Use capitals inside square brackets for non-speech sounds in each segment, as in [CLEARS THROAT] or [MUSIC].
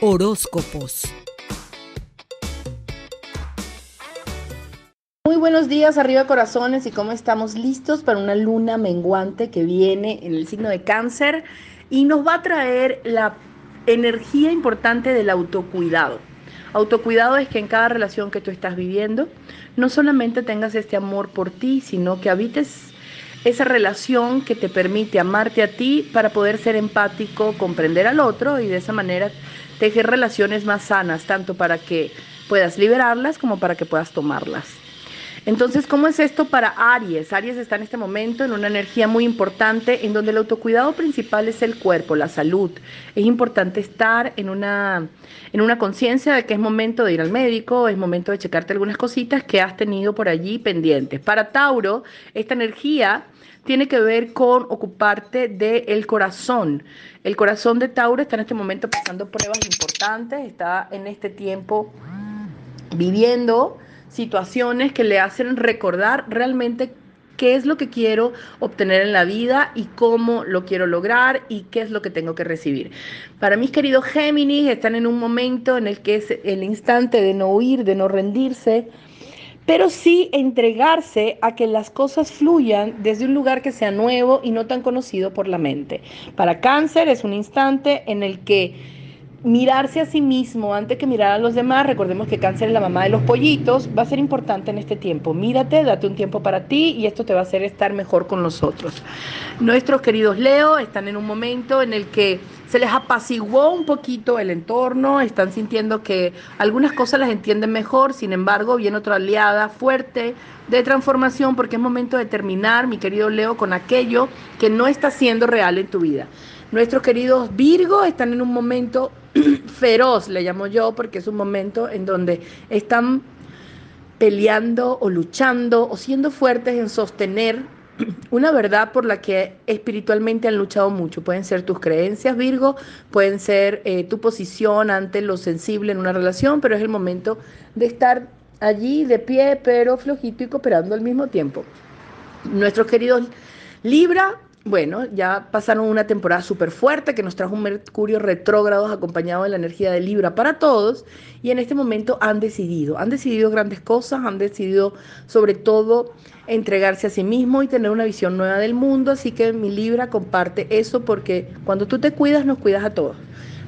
Horóscopos. Muy buenos días, arriba corazones, y cómo estamos listos para una luna menguante que viene en el signo de cáncer y nos va a traer la energía importante del autocuidado. Autocuidado es que en cada relación que tú estás viviendo, no solamente tengas este amor por ti, sino que habites esa relación que te permite amarte a ti para poder ser empático, comprender al otro y de esa manera tejer relaciones más sanas, tanto para que puedas liberarlas como para que puedas tomarlas. Entonces, ¿cómo es esto para Aries? Aries está en este momento en una energía muy importante en donde el autocuidado principal es el cuerpo, la salud. Es importante estar en una, en una conciencia de que es momento de ir al médico, es momento de checarte algunas cositas que has tenido por allí pendientes. Para Tauro, esta energía tiene que ver con ocuparte del corazón. El corazón de Tauro está en este momento pasando pruebas importantes, está en este tiempo viviendo situaciones que le hacen recordar realmente qué es lo que quiero obtener en la vida y cómo lo quiero lograr y qué es lo que tengo que recibir. Para mis queridos Géminis, están en un momento en el que es el instante de no huir, de no rendirse, pero sí entregarse a que las cosas fluyan desde un lugar que sea nuevo y no tan conocido por la mente. Para cáncer es un instante en el que mirarse a sí mismo antes que mirar a los demás, recordemos que cáncer es la mamá de los pollitos, va a ser importante en este tiempo. Mírate, date un tiempo para ti y esto te va a hacer estar mejor con los otros. Nuestros queridos Leo están en un momento en el que se les apaciguó un poquito el entorno, están sintiendo que algunas cosas las entienden mejor, sin embargo, viene otra aliada fuerte de transformación porque es momento de terminar, mi querido Leo, con aquello que no está siendo real en tu vida. Nuestros queridos Virgo están en un momento [CLEARS THROAT] feroz, le llamo yo, porque es un momento en donde están peleando o luchando o siendo fuertes en sostener [CLEARS THROAT] una verdad por la que espiritualmente han luchado mucho. Pueden ser tus creencias, Virgo, pueden ser eh, tu posición ante lo sensible en una relación, pero es el momento de estar allí de pie, pero flojito y cooperando al mismo tiempo. Nuestros queridos Libra bueno, ya pasaron una temporada súper fuerte que nos trajo un Mercurio retrógrado acompañado de la energía de Libra para todos y en este momento han decidido, han decidido grandes cosas, han decidido sobre todo entregarse a sí mismo y tener una visión nueva del mundo, así que mi Libra comparte eso porque cuando tú te cuidas nos cuidas a todos.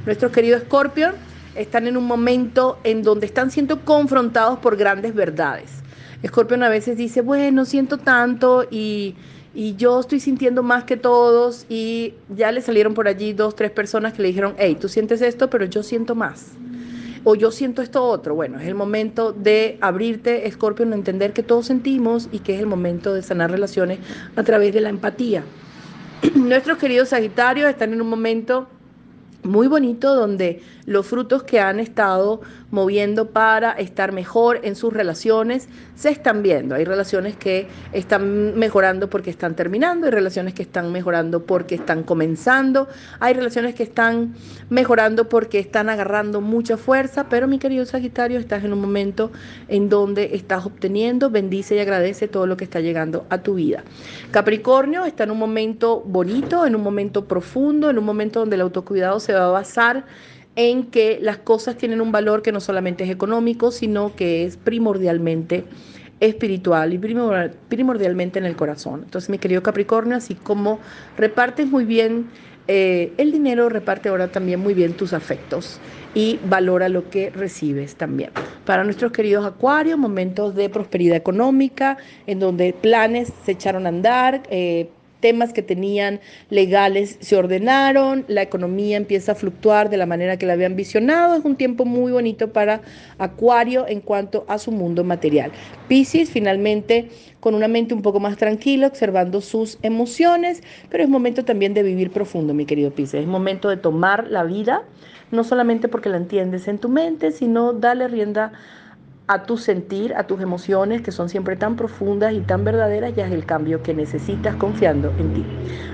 Nuestros queridos Scorpio están en un momento en donde están siendo confrontados por grandes verdades. Scorpion a veces dice, bueno, siento tanto y y yo estoy sintiendo más que todos y ya le salieron por allí dos, tres personas que le dijeron, hey, tú sientes esto, pero yo siento más. O yo siento esto otro. Bueno, es el momento de abrirte, Scorpio, entender que todos sentimos y que es el momento de sanar relaciones a través de la empatía. [CLEARS THROAT] Nuestros queridos Sagitarios están en un momento muy bonito donde los frutos que han estado moviendo para estar mejor en sus relaciones se están viendo. Hay relaciones que están mejorando porque están terminando, hay relaciones que están mejorando porque están comenzando, hay relaciones que están mejorando porque están agarrando mucha fuerza, pero mi querido Sagitario, estás en un momento en donde estás obteniendo, bendice y agradece todo lo que está llegando a tu vida. Capricornio está en un momento bonito, en un momento profundo, en un momento donde el autocuidado se va a basar en que las cosas tienen un valor que no solamente es económico, sino que es primordialmente espiritual y primordialmente en el corazón. Entonces, mi querido Capricornio, así como repartes muy bien eh, el dinero, reparte ahora también muy bien tus afectos y valora lo que recibes también. Para nuestros queridos Acuarios, momentos de prosperidad económica, en donde planes se echaron a andar, eh, temas que tenían legales se ordenaron, la economía empieza a fluctuar de la manera que la habían visionado, es un tiempo muy bonito para Acuario en cuanto a su mundo material. Piscis finalmente con una mente un poco más tranquila, observando sus emociones, pero es momento también de vivir profundo, mi querido Piscis, es momento de tomar la vida, no solamente porque la entiendes en tu mente, sino darle rienda a tu sentir, a tus emociones, que son siempre tan profundas y tan verdaderas, ya es el cambio que necesitas confiando en ti.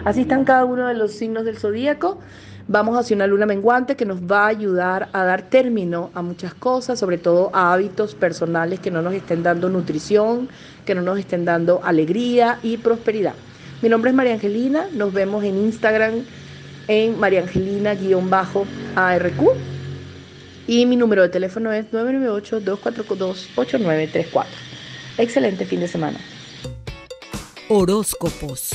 Así están cada uno de los signos del zodíaco. Vamos hacia una luna menguante que nos va a ayudar a dar término a muchas cosas, sobre todo a hábitos personales que no nos estén dando nutrición, que no nos estén dando alegría y prosperidad. Mi nombre es María Angelina, nos vemos en Instagram en María Angelina-ARQ Y mi número de teléfono es 998-242-8934. Excelente fin de semana. Horóscopos